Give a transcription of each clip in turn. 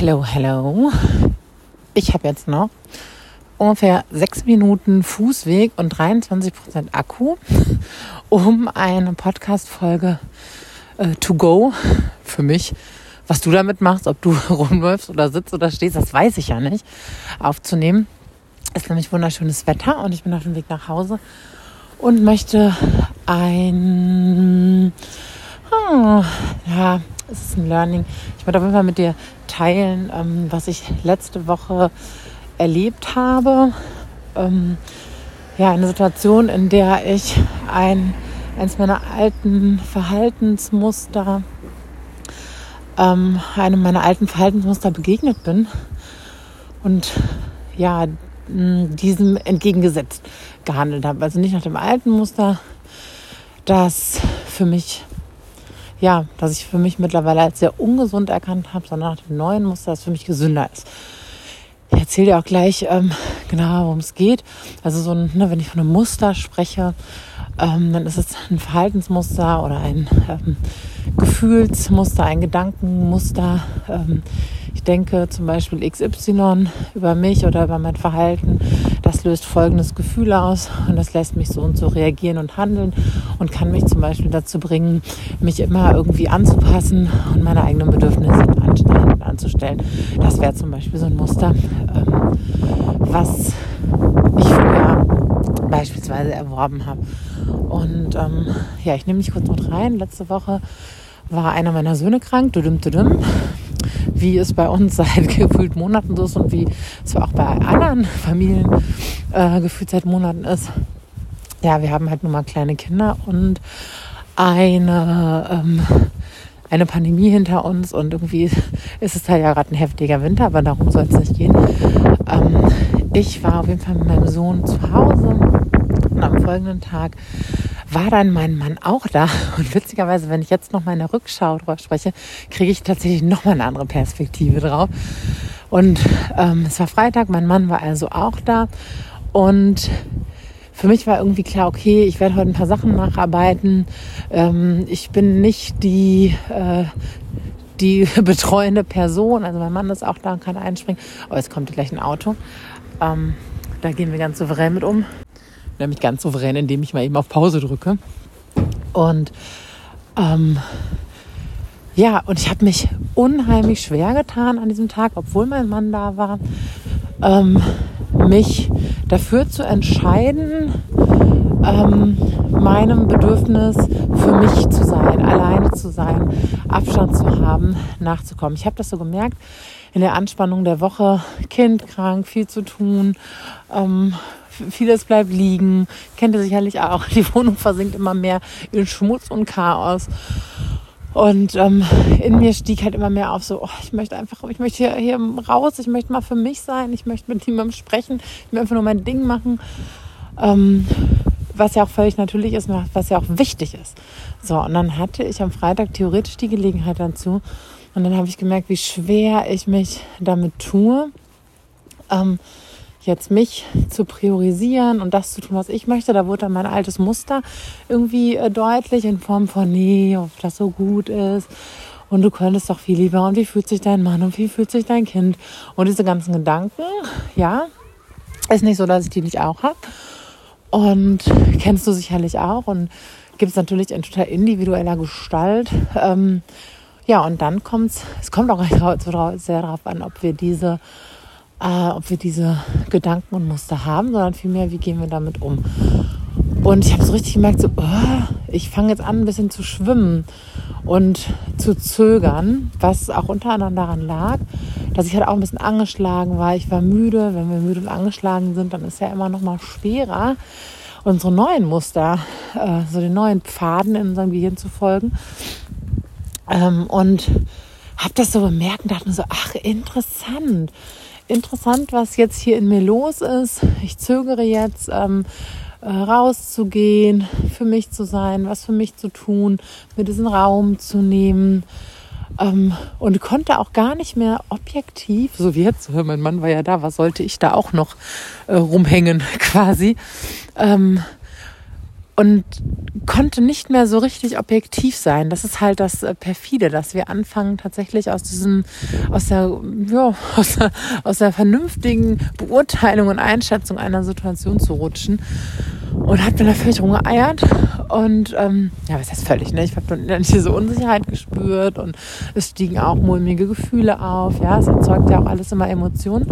Hello, hello. Ich habe jetzt noch ungefähr sechs Minuten Fußweg und 23 Prozent Akku, um eine Podcast-Folge äh, to go für mich. Was du damit machst, ob du rumläufst oder sitzt oder stehst, das weiß ich ja nicht, aufzunehmen. Es ist nämlich wunderschönes Wetter und ich bin auf dem Weg nach Hause und möchte ein, oh, ja, es ist ein Learning. Ich möchte auf jeden Fall mit dir teilen, ähm, was ich letzte Woche erlebt habe. Ähm, ja, eine Situation, in der ich ein, eines meiner alten Verhaltensmuster, ähm, einem meiner alten Verhaltensmuster begegnet bin und ja, diesem entgegengesetzt gehandelt habe. Also nicht nach dem alten Muster, das für mich ja, dass ich für mich mittlerweile als sehr ungesund erkannt habe, sondern nach dem neuen Muster, das für mich gesünder ist. Ich erzähle dir auch gleich ähm, genau, worum es geht. Also so ein, ne, wenn ich von einem Muster spreche, ähm, dann ist es ein Verhaltensmuster oder ein ähm, Gefühlsmuster, ein Gedankenmuster. Ähm, ich denke zum Beispiel XY über mich oder über mein Verhalten, das löst folgendes Gefühl aus und das lässt mich so und so reagieren und handeln und kann mich zum Beispiel dazu bringen, mich immer irgendwie anzupassen und meine eigenen Bedürfnisse anzustellen. Das wäre zum Beispiel so ein Muster, ähm, was ich früher beispielsweise erworben habe. Und ähm, ja, ich nehme mich kurz mit rein. Letzte Woche war einer meiner Söhne krank, dudum, dudum wie es bei uns seit gefühlt Monaten so ist und wie es auch bei anderen Familien äh, gefühlt seit Monaten ist. Ja, wir haben halt nun mal kleine Kinder und eine, ähm, eine Pandemie hinter uns und irgendwie ist es halt ja gerade ein heftiger Winter, aber darum soll es nicht gehen. Ähm, ich war auf jeden Fall mit meinem Sohn zu Hause und am folgenden Tag war dann mein Mann auch da. Und witzigerweise, wenn ich jetzt noch mal in der Rückschau drauf spreche, kriege ich tatsächlich noch mal eine andere Perspektive drauf. Und ähm, es war Freitag, mein Mann war also auch da. Und für mich war irgendwie klar, okay, ich werde heute ein paar Sachen nacharbeiten. Ähm, ich bin nicht die, äh, die betreuende Person. Also mein Mann ist auch da und kann einspringen. Oh, jetzt kommt gleich ein Auto. Ähm, da gehen wir ganz souverän mit um nämlich ganz souverän, indem ich mal eben auf Pause drücke. Und ähm, ja, und ich habe mich unheimlich schwer getan an diesem Tag, obwohl mein Mann da war, ähm, mich dafür zu entscheiden, ähm, meinem Bedürfnis für mich zu sein, alleine zu sein, Abstand zu haben, nachzukommen. Ich habe das so gemerkt in der Anspannung der Woche, Kind krank, viel zu tun, ähm, vieles bleibt liegen. Kennt ihr sicherlich auch. Die Wohnung versinkt immer mehr in Schmutz und Chaos. Und ähm, in mir stieg halt immer mehr auf, so, oh, ich möchte einfach, ich möchte hier, hier raus, ich möchte mal für mich sein, ich möchte mit niemandem sprechen, ich möchte einfach nur mein Ding machen. Ähm, was ja auch völlig natürlich ist, was ja auch wichtig ist. So, und dann hatte ich am Freitag theoretisch die Gelegenheit dazu. Und dann habe ich gemerkt, wie schwer ich mich damit tue. Ähm, jetzt mich zu priorisieren und das zu tun, was ich möchte. Da wurde dann mein altes Muster irgendwie äh, deutlich in Form von, nee, ob das so gut ist. Und du könntest doch viel lieber. Und wie fühlt sich dein Mann? Und wie fühlt sich dein Kind? Und diese ganzen Gedanken, ja, ist nicht so, dass ich die nicht auch habe. Und kennst du sicherlich auch. Und gibt es natürlich in total individueller Gestalt. Ähm, ja, und dann kommt es, es kommt auch sehr darauf an, ob wir diese äh, ob wir diese Gedanken und Muster haben, sondern vielmehr, wie gehen wir damit um. Und ich habe so richtig gemerkt, so, oh, ich fange jetzt an, ein bisschen zu schwimmen und zu zögern, was auch unter anderem daran lag, dass ich halt auch ein bisschen angeschlagen war. Ich war müde. Wenn wir müde und angeschlagen sind, dann ist ja immer noch mal schwerer, unsere neuen Muster, äh, so den neuen Pfaden in unserem Gehirn zu folgen. Ähm, und habe das so bemerkt und dachte mir so, ach, interessant interessant, was jetzt hier in mir los ist. Ich zögere jetzt, ähm, äh, rauszugehen, für mich zu sein, was für mich zu tun, mir diesen Raum zu nehmen. Ähm, und konnte auch gar nicht mehr objektiv, so wie jetzt, mein Mann war ja da, was sollte ich da auch noch äh, rumhängen quasi. Ähm, und konnte nicht mehr so richtig objektiv sein. Das ist halt das äh, perfide, dass wir anfangen tatsächlich aus diesem, aus der, ja, aus der, aus der vernünftigen Beurteilung und Einschätzung einer Situation zu rutschen. Und hat mir da völlig rumgeeiert. Und ähm, ja, was heißt völlig, ne? Ich habe dann diese Unsicherheit gespürt und es stiegen auch mulmige Gefühle auf. Ja, es erzeugt ja auch alles immer Emotionen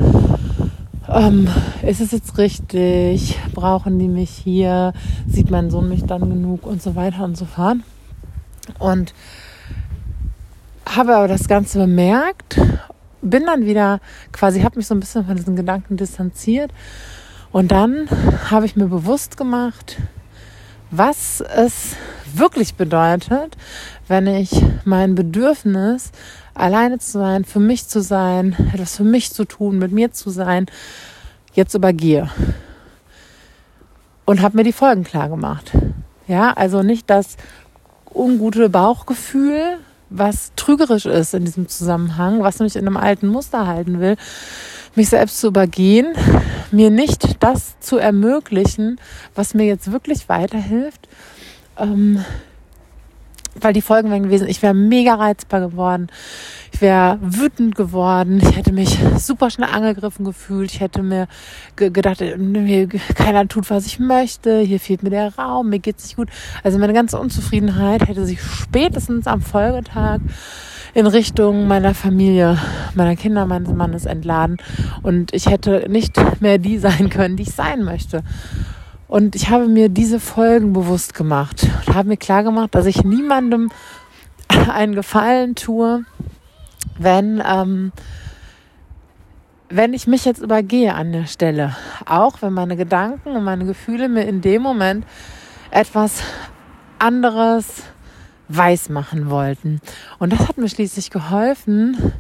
ähm, ist es jetzt richtig? Brauchen die mich hier? Sieht mein Sohn mich dann genug? Und so weiter und so fort. Und habe aber das Ganze bemerkt, bin dann wieder quasi, habe mich so ein bisschen von diesen Gedanken distanziert. Und dann habe ich mir bewusst gemacht, was es wirklich bedeutet, wenn ich mein Bedürfnis alleine zu sein, für mich zu sein, etwas für mich zu tun, mit mir zu sein, jetzt übergehe. Und habe mir die Folgen klar gemacht. Ja, also nicht das ungute Bauchgefühl, was trügerisch ist in diesem Zusammenhang, was mich in einem alten Muster halten will, mich selbst zu übergehen, mir nicht das zu ermöglichen, was mir jetzt wirklich weiterhilft, ähm, weil die Folgen wären gewesen, ich wäre mega reizbar geworden, ich wäre wütend geworden, ich hätte mich super schnell angegriffen gefühlt, ich hätte mir gedacht, mir, keiner tut, was ich möchte, hier fehlt mir der Raum, mir geht's nicht gut. Also meine ganze Unzufriedenheit hätte sich spätestens am Folgetag in Richtung meiner Familie, meiner Kinder, meines Mannes entladen und ich hätte nicht mehr die sein können, die ich sein möchte. Und ich habe mir diese Folgen bewusst gemacht und habe mir klar gemacht, dass ich niemandem einen Gefallen tue, wenn, ähm, wenn ich mich jetzt übergehe an der Stelle. Auch wenn meine Gedanken und meine Gefühle mir in dem Moment etwas anderes weiß machen wollten. Und das hat mir schließlich geholfen,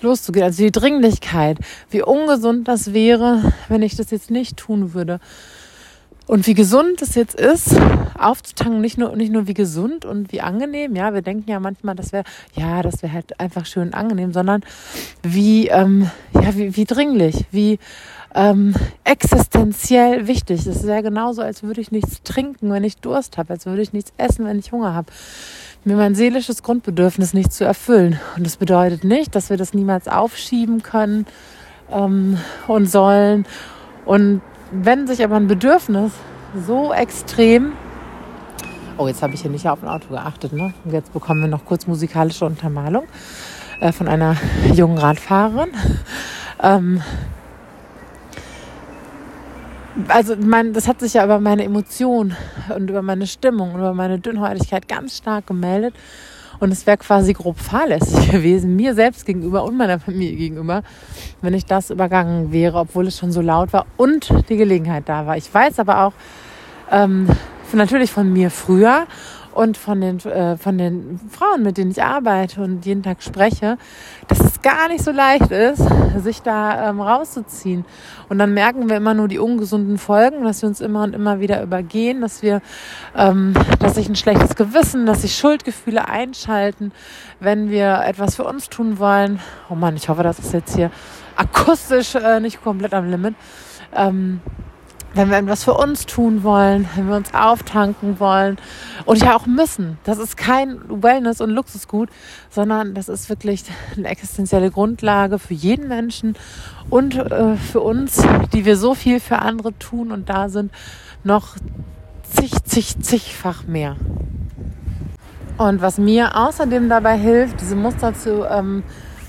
loszugehen. Also die Dringlichkeit, wie ungesund das wäre, wenn ich das jetzt nicht tun würde. Und wie gesund es jetzt ist, aufzutanken, nicht nur, nicht nur wie gesund und wie angenehm, ja, wir denken ja manchmal, das wäre, ja, das wäre halt einfach schön angenehm, sondern wie, ähm, ja, wie, wie dringlich, wie ähm, existenziell wichtig. Es wäre genauso, als würde ich nichts trinken, wenn ich Durst habe, als würde ich nichts essen, wenn ich Hunger habe. Mir mein seelisches Grundbedürfnis nicht zu erfüllen. Und das bedeutet nicht, dass wir das niemals aufschieben können ähm, und sollen. Und wenn sich aber ein Bedürfnis so extrem Oh, jetzt habe ich hier nicht auf ein Auto geachtet. Ne? Und jetzt bekommen wir noch kurz musikalische Untermalung äh, von einer jungen Radfahrerin. Ähm, also mein, das hat sich ja über meine Emotion und über meine Stimmung und über meine Dünnhäutigkeit ganz stark gemeldet. Und es wäre quasi grob fahrlässig gewesen, mir selbst gegenüber und meiner Familie gegenüber, wenn ich das übergangen wäre, obwohl es schon so laut war und die Gelegenheit da war. Ich weiß aber auch ähm, natürlich von mir früher und von den, äh, von den Frauen, mit denen ich arbeite und jeden Tag spreche, dass es gar nicht so leicht ist, sich da ähm, rauszuziehen. Und dann merken wir immer nur die ungesunden Folgen, dass wir uns immer und immer wieder übergehen, dass wir, ähm, dass sich ein schlechtes Gewissen, dass sich Schuldgefühle einschalten, wenn wir etwas für uns tun wollen. Oh Mann, ich hoffe, das ist jetzt hier akustisch äh, nicht komplett am Limit. Ähm, wenn wir etwas für uns tun wollen, wenn wir uns auftanken wollen und ja auch müssen. Das ist kein Wellness- und Luxusgut, sondern das ist wirklich eine existenzielle Grundlage für jeden Menschen und äh, für uns, die wir so viel für andere tun und da sind, noch zig, zig, zigfach mehr. Und was mir außerdem dabei hilft, diese Muster zu ähm,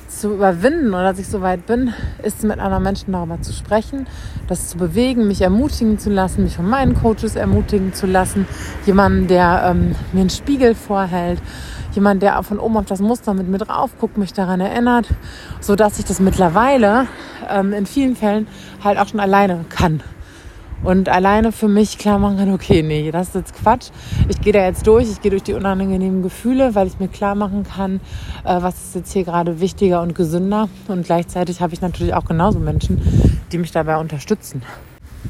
zu überwinden oder dass ich so weit bin, ist mit anderen Menschen darüber zu sprechen, das zu bewegen, mich ermutigen zu lassen, mich von meinen Coaches ermutigen zu lassen, jemanden, der ähm, mir einen Spiegel vorhält, jemand, der von oben auf das Muster mit mir drauf guckt, mich daran erinnert, so dass ich das mittlerweile ähm, in vielen Fällen halt auch schon alleine kann und alleine für mich klar machen kann, okay, nee, das ist jetzt Quatsch. Ich gehe da jetzt durch, ich gehe durch die unangenehmen Gefühle, weil ich mir klar machen kann, äh, was ist jetzt hier gerade wichtiger und gesünder. Und gleichzeitig habe ich natürlich auch genauso Menschen, die mich dabei unterstützen.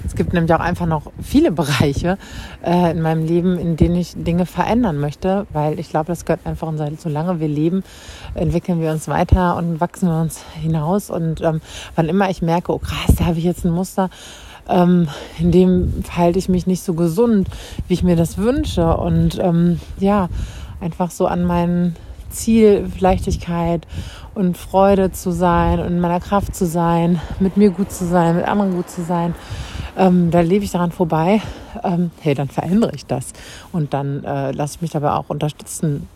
Es gibt nämlich auch einfach noch viele Bereiche äh, in meinem Leben, in denen ich Dinge verändern möchte, weil ich glaube, das gehört einfach unser, solange wir leben, entwickeln wir uns weiter und wachsen wir uns hinaus. Und ähm, wann immer ich merke, oh krass, da habe ich jetzt ein Muster, ähm, in dem verhalte ich mich nicht so gesund, wie ich mir das wünsche. Und ähm, ja, einfach so an mein Ziel, Leichtigkeit und Freude zu sein und in meiner Kraft zu sein, mit mir gut zu sein, mit anderen gut zu sein. Ähm, da lebe ich daran vorbei. Ähm, hey, dann verändere ich das. Und dann äh, lasse ich mich dabei auch unterstützen,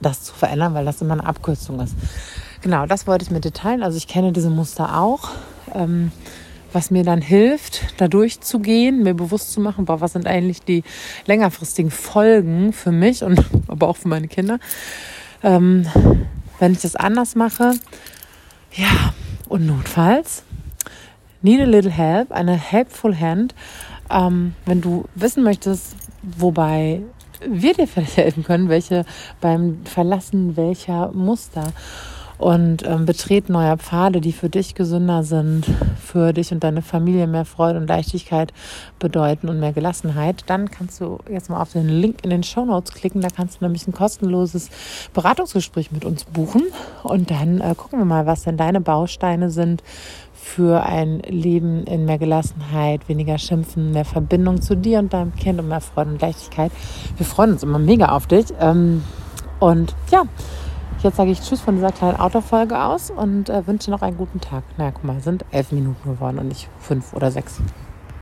das zu verändern, weil das immer eine Abkürzung ist. Genau, das wollte ich mit dir teilen. Also ich kenne diese Muster auch. Ähm, was mir dann hilft, da durchzugehen, mir bewusst zu machen, boah, was sind eigentlich die längerfristigen Folgen für mich und aber auch für meine Kinder, ähm, wenn ich das anders mache. Ja, und notfalls, need a little help, eine helpful hand. Ähm, wenn du wissen möchtest, wobei wir dir vielleicht helfen können, welche beim Verlassen welcher Muster und ähm, betreten neuer Pfade, die für dich gesünder sind, für dich und deine Familie mehr Freude und Leichtigkeit bedeuten und mehr Gelassenheit, dann kannst du jetzt mal auf den Link in den Show Notes klicken. Da kannst du nämlich ein kostenloses Beratungsgespräch mit uns buchen und dann äh, gucken wir mal, was denn deine Bausteine sind für ein Leben in mehr Gelassenheit, weniger Schimpfen, mehr Verbindung zu dir und deinem Kind und mehr Freude und Leichtigkeit. Wir freuen uns immer mega auf dich. Ähm, und ja, Jetzt sage ich Tschüss von dieser kleinen Autofolge aus und äh, wünsche noch einen guten Tag. Na naja, guck mal, sind elf Minuten geworden und nicht fünf oder sechs.